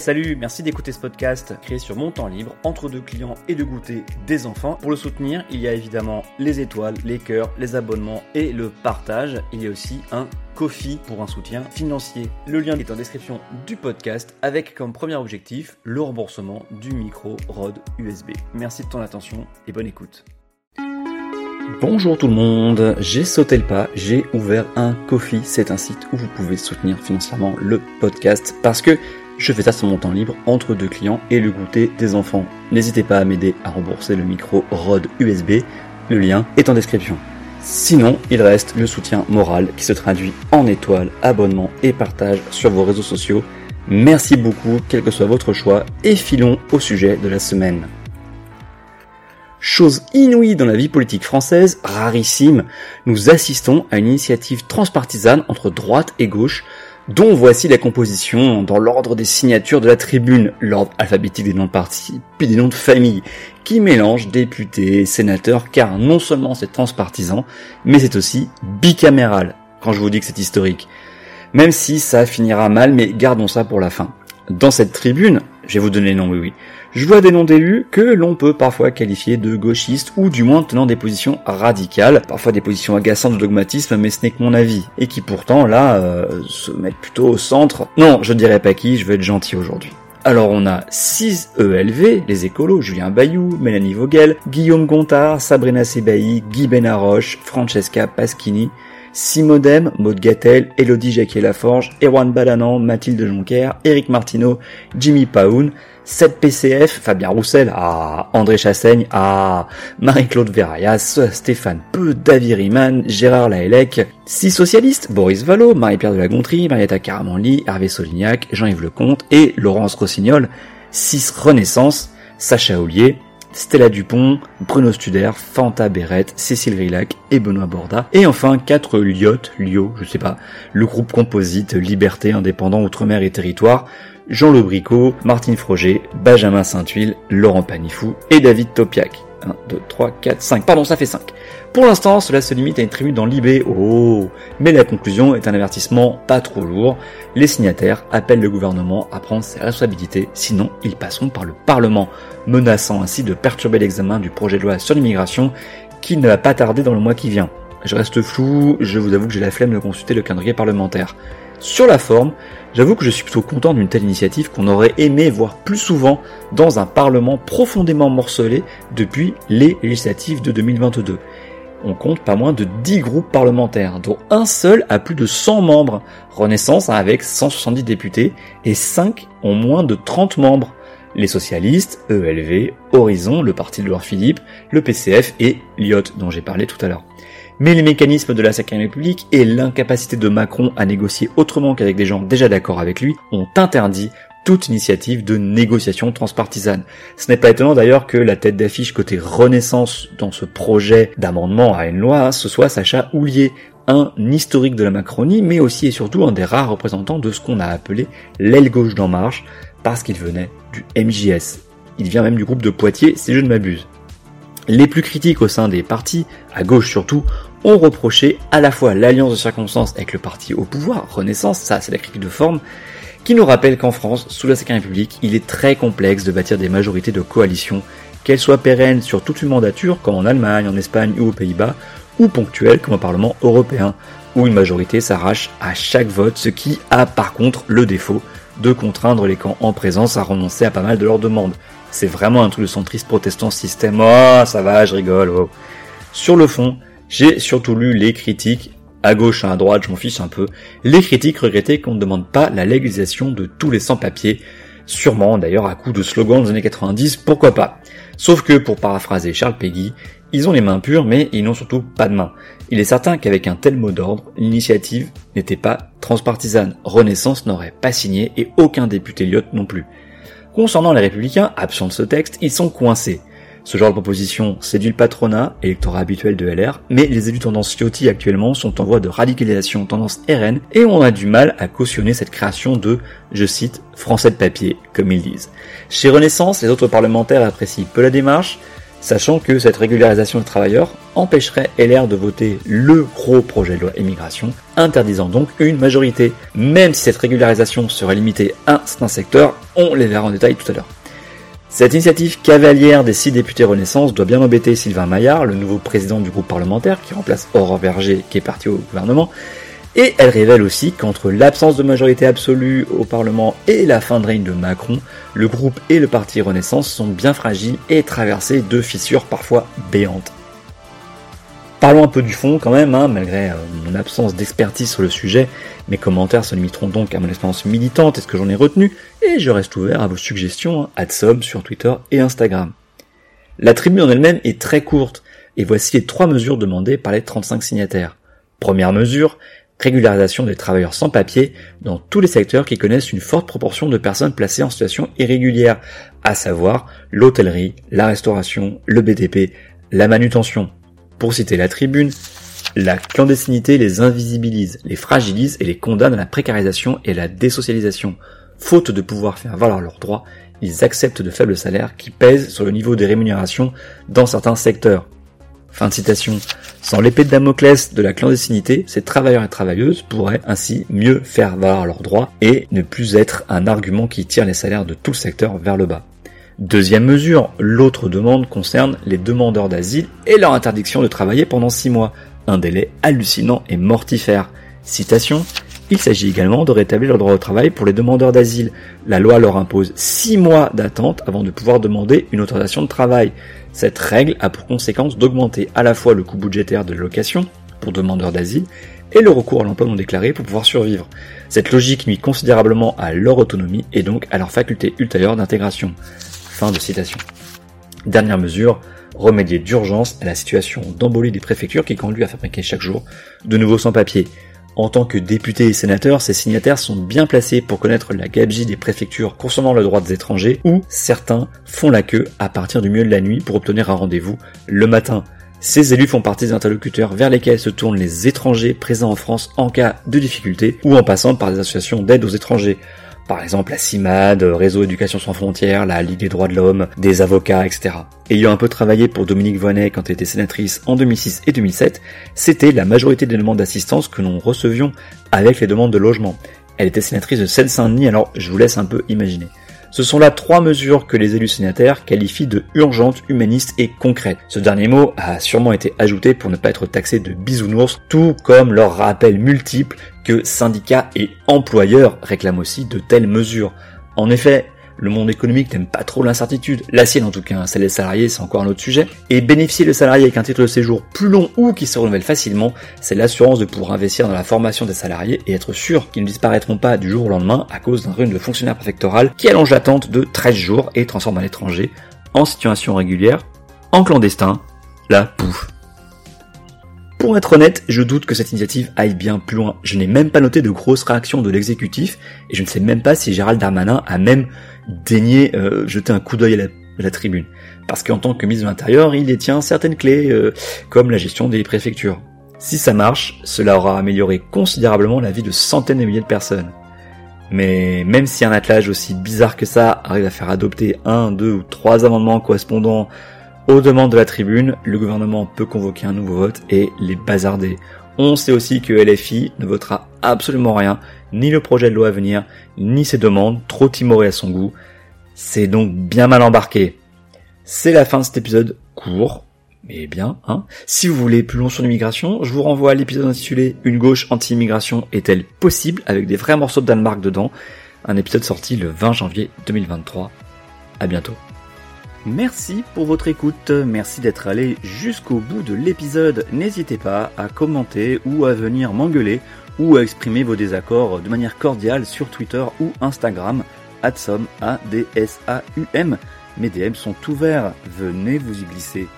Salut, merci d'écouter ce podcast créé sur mon temps libre, entre deux clients et de goûter des enfants. Pour le soutenir, il y a évidemment les étoiles, les cœurs, les abonnements et le partage. Il y a aussi un Kofi pour un soutien financier. Le lien est en description du podcast avec comme premier objectif le remboursement du micro Rode USB. Merci de ton attention et bonne écoute. Bonjour tout le monde, j'ai sauté le pas, j'ai ouvert un Kofi, c'est un site où vous pouvez soutenir financièrement le podcast parce que je fais ça sur mon temps libre entre deux clients et le goûter des enfants. N'hésitez pas à m'aider à rembourser le micro Rode USB, le lien est en description. Sinon, il reste le soutien moral qui se traduit en étoiles, abonnements et partage sur vos réseaux sociaux. Merci beaucoup, quel que soit votre choix, et filons au sujet de la semaine. Chose inouïe dans la vie politique française, rarissime, nous assistons à une initiative transpartisane entre droite et gauche dont voici la composition dans l'ordre des signatures de la tribune, l'ordre alphabétique des noms de partis, puis des noms de famille, qui mélange députés, sénateurs, car non seulement c'est transpartisan, mais c'est aussi bicaméral, quand je vous dis que c'est historique. Même si ça finira mal, mais gardons ça pour la fin. Dans cette tribune, je vais vous donner les noms, oui oui, je vois des noms d'élus que l'on peut parfois qualifier de gauchistes ou du moins tenant des positions radicales, parfois des positions agaçantes de dogmatisme, mais ce n'est que mon avis, et qui pourtant là euh, se mettent plutôt au centre. Non, je dirais pas qui, je vais être gentil aujourd'hui. Alors on a 6 ELV, les écolos, Julien Bayou, Mélanie Vogel, Guillaume Gontard, Sabrina Sebaï, Guy Benaroche, Francesca Pasquini, Simodem, Maud Gattel, Elodie Jacquier-Laforge, Erwan Balanan, Mathilde Jonquer, Eric Martineau, Jimmy Paoun, 7 PCF, Fabien Roussel, ah, André Chassaigne, ah, Marie-Claude Verayas, Stéphane Peu, David Riemann, Gérard Laellec, 6 socialistes, Boris Vallot, Marie-Pierre de la Gontrie, Marietta Caramanli, Hervé Solignac, Jean-Yves Lecomte et Laurence Rossignol, 6 Renaissance, Sacha Ollier, Stella Dupont, Bruno Studer, Fanta Berrette, Cécile Rillac et Benoît Borda. Et enfin quatre Lyot, Lio, je sais pas, le groupe composite Liberté, Indépendant, Outre-mer et Territoire, Jean Lebricot, Martine Froger, Benjamin Saint-Huile, Laurent Panifou et David Topiac. 1, 2, 3, 4, 5. Pardon, ça fait 5. Pour l'instant, cela se limite à une tribune dans l'IB. Oh Mais la conclusion est un avertissement pas trop lourd. Les signataires appellent le gouvernement à prendre ses responsabilités, sinon ils passeront par le Parlement, menaçant ainsi de perturber l'examen du projet de loi sur l'immigration qui ne va pas tarder dans le mois qui vient. Je reste flou, je vous avoue que j'ai la flemme de consulter le calendrier parlementaire. Sur la forme, j'avoue que je suis plutôt content d'une telle initiative qu'on aurait aimé voir plus souvent dans un parlement profondément morcelé depuis les législatives de 2022. On compte pas moins de 10 groupes parlementaires, dont un seul a plus de 100 membres, Renaissance avec 170 députés, et 5 ont moins de 30 membres, les socialistes, ELV, Horizon, le parti de Loire Philippe, le PCF et Lyot dont j'ai parlé tout à l'heure. Mais les mécanismes de la 5 République et l'incapacité de Macron à négocier autrement qu'avec des gens déjà d'accord avec lui ont interdit toute initiative de négociation transpartisane. Ce n'est pas étonnant d'ailleurs que la tête d'affiche côté Renaissance dans ce projet d'amendement à une loi, ce soit Sacha Houlier, un historique de la Macronie, mais aussi et surtout un des rares représentants de ce qu'on a appelé l'aile gauche d'En Marche, parce qu'il venait du MJS. Il vient même du groupe de Poitiers, si je ne m'abuse. Les plus critiques au sein des partis, à gauche surtout, ont reproché à la fois l'alliance de circonstances avec le parti au pouvoir, Renaissance, ça c'est la critique de forme, qui nous rappelle qu'en France, sous la 5 République, il est très complexe de bâtir des majorités de coalition, qu'elles soient pérennes sur toute une mandature, comme en Allemagne, en Espagne ou aux Pays-Bas, ou ponctuelles comme au Parlement européen, où une majorité s'arrache à chaque vote, ce qui a par contre le défaut de contraindre les camps en présence à renoncer à pas mal de leurs demandes. C'est vraiment un truc de centriste protestant système. Oh, ça va, je rigole. Oh. Sur le fond, j'ai surtout lu les critiques, à gauche, à droite, je m'en fiche un peu, les critiques regrettaient qu'on ne demande pas la légalisation de tous les sans-papiers, sûrement d'ailleurs à coup de slogans des années 90, pourquoi pas. Sauf que, pour paraphraser Charles Peggy, ils ont les mains pures, mais ils n'ont surtout pas de mains. Il est certain qu'avec un tel mot d'ordre, l'initiative n'était pas transpartisane. Renaissance n'aurait pas signé et aucun député Lyot non plus. Concernant les républicains, absents de ce texte, ils sont coincés. Ce genre de proposition séduit le patronat, électorat habituel de LR, mais les élus tendance Ciotti actuellement sont en voie de radicalisation tendance RN et on a du mal à cautionner cette création de, je cite, français de papier, comme ils disent. Chez Renaissance, les autres parlementaires apprécient peu la démarche, sachant que cette régularisation des travailleurs empêcherait LR de voter le gros projet de loi immigration, interdisant donc une majorité. Même si cette régularisation serait limitée à certains secteurs, on les verra en détail tout à l'heure. Cette initiative cavalière des six députés Renaissance doit bien embêter Sylvain Maillard, le nouveau président du groupe parlementaire qui remplace Aurore Berger qui est parti au gouvernement, et elle révèle aussi qu'entre l'absence de majorité absolue au Parlement et la fin de règne de Macron, le groupe et le parti Renaissance sont bien fragiles et traversés de fissures parfois béantes. Parlons un peu du fond quand même, hein, malgré euh, mon absence d'expertise sur le sujet. Mes commentaires se limiteront donc à mon expérience militante et ce que j'en ai retenu, et je reste ouvert à vos suggestions, hein, somme sur Twitter et Instagram. La tribune en elle-même est très courte, et voici les trois mesures demandées par les 35 signataires. Première mesure, régularisation des travailleurs sans papier dans tous les secteurs qui connaissent une forte proportion de personnes placées en situation irrégulière, à savoir l'hôtellerie, la restauration, le BTP, la manutention. Pour citer la tribune, la clandestinité les invisibilise, les fragilise et les condamne à la précarisation et la désocialisation. Faute de pouvoir faire valoir leurs droits, ils acceptent de faibles salaires qui pèsent sur le niveau des rémunérations dans certains secteurs. Fin de citation. Sans l'épée de Damoclès de la clandestinité, ces travailleurs et travailleuses pourraient ainsi mieux faire valoir leurs droits et ne plus être un argument qui tire les salaires de tout le secteur vers le bas. Deuxième mesure, l'autre demande concerne les demandeurs d'asile et leur interdiction de travailler pendant six mois. Un délai hallucinant et mortifère. Citation. Il s'agit également de rétablir le droit au travail pour les demandeurs d'asile. La loi leur impose six mois d'attente avant de pouvoir demander une autorisation de travail. Cette règle a pour conséquence d'augmenter à la fois le coût budgétaire de location pour demandeurs d'asile et le recours à l'emploi non déclaré pour pouvoir survivre. Cette logique nuit considérablement à leur autonomie et donc à leur faculté ultérieure d'intégration. Fin de citation. Dernière mesure, remédier d'urgence à la situation d'embolie des préfectures qui conduit à fabriquer chaque jour de nouveaux sans-papiers. En tant que députés et sénateurs, ces signataires sont bien placés pour connaître la gabegie des préfectures concernant le droit des étrangers, où certains font la queue à partir du milieu de la nuit pour obtenir un rendez-vous le matin. Ces élus font partie des interlocuteurs vers lesquels se tournent les étrangers présents en France en cas de difficulté ou en passant par des associations d'aide aux étrangers par exemple la CIMAD, Réseau Éducation sans frontières, la Ligue des droits de l'homme, des avocats, etc. Ayant un peu travaillé pour Dominique Voynet quand elle était sénatrice en 2006 et 2007, c'était la majorité des demandes d'assistance que nous recevions avec les demandes de logement. Elle était sénatrice de Seine-Saint-Denis, alors je vous laisse un peu imaginer. Ce sont là trois mesures que les élus sénataires qualifient de urgentes, humanistes et concrètes. Ce dernier mot a sûrement été ajouté pour ne pas être taxé de bisounours, tout comme leurs rappels multiples que syndicats et employeurs réclament aussi de telles mesures. En effet, le monde économique n'aime pas trop l'incertitude, la sienne en tout cas, celle des salariés c'est encore un autre sujet, et bénéficier le salarié avec un titre de séjour plus long ou qui se renouvelle facilement, c'est l'assurance de pouvoir investir dans la formation des salariés et être sûr qu'ils ne disparaîtront pas du jour au lendemain à cause d'un rune de fonctionnaire préfectoral qui allonge l'attente de 13 jours et transforme un étranger en situation régulière, en clandestin, la pouf. Pour être honnête, je doute que cette initiative aille bien plus loin. Je n'ai même pas noté de grosses réactions de l'exécutif et je ne sais même pas si Gérald Darmanin a même daigné euh, jeter un coup d'œil à, la, tribune. Parce qu'en tant que ministre de l'Intérieur, il détient certaines clés, euh, comme la gestion des préfectures. Si ça marche, cela aura amélioré considérablement la vie de centaines de milliers de personnes. Mais même si un attelage aussi bizarre que ça arrive à faire adopter un, deux ou trois amendements correspondant aux demandes de la tribune, le gouvernement peut convoquer un nouveau vote et les bazarder. On sait aussi que LFI ne votera absolument rien, ni le projet de loi à venir, ni ses demandes, trop timorées à son goût. C'est donc bien mal embarqué. C'est la fin de cet épisode court, mais bien, hein. Si vous voulez plus long sur l'immigration, je vous renvoie à l'épisode intitulé Une gauche anti-immigration est-elle possible? avec des vrais morceaux de Danemark dedans. Un épisode sorti le 20 janvier 2023. À bientôt. Merci pour votre écoute, merci d'être allé jusqu'au bout de l'épisode. N'hésitez pas à commenter ou à venir m'engueuler ou à exprimer vos désaccords de manière cordiale sur Twitter ou Instagram, adsom, A-D-S-A-U-M. Mes DM sont ouverts, venez vous y glisser.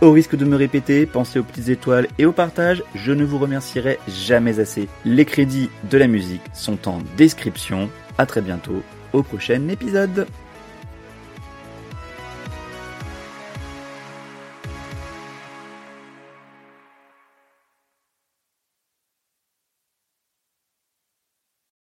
Au risque de me répéter, pensez aux petites étoiles et au partage, je ne vous remercierai jamais assez. Les crédits de la musique sont en description. À très bientôt au prochain épisode.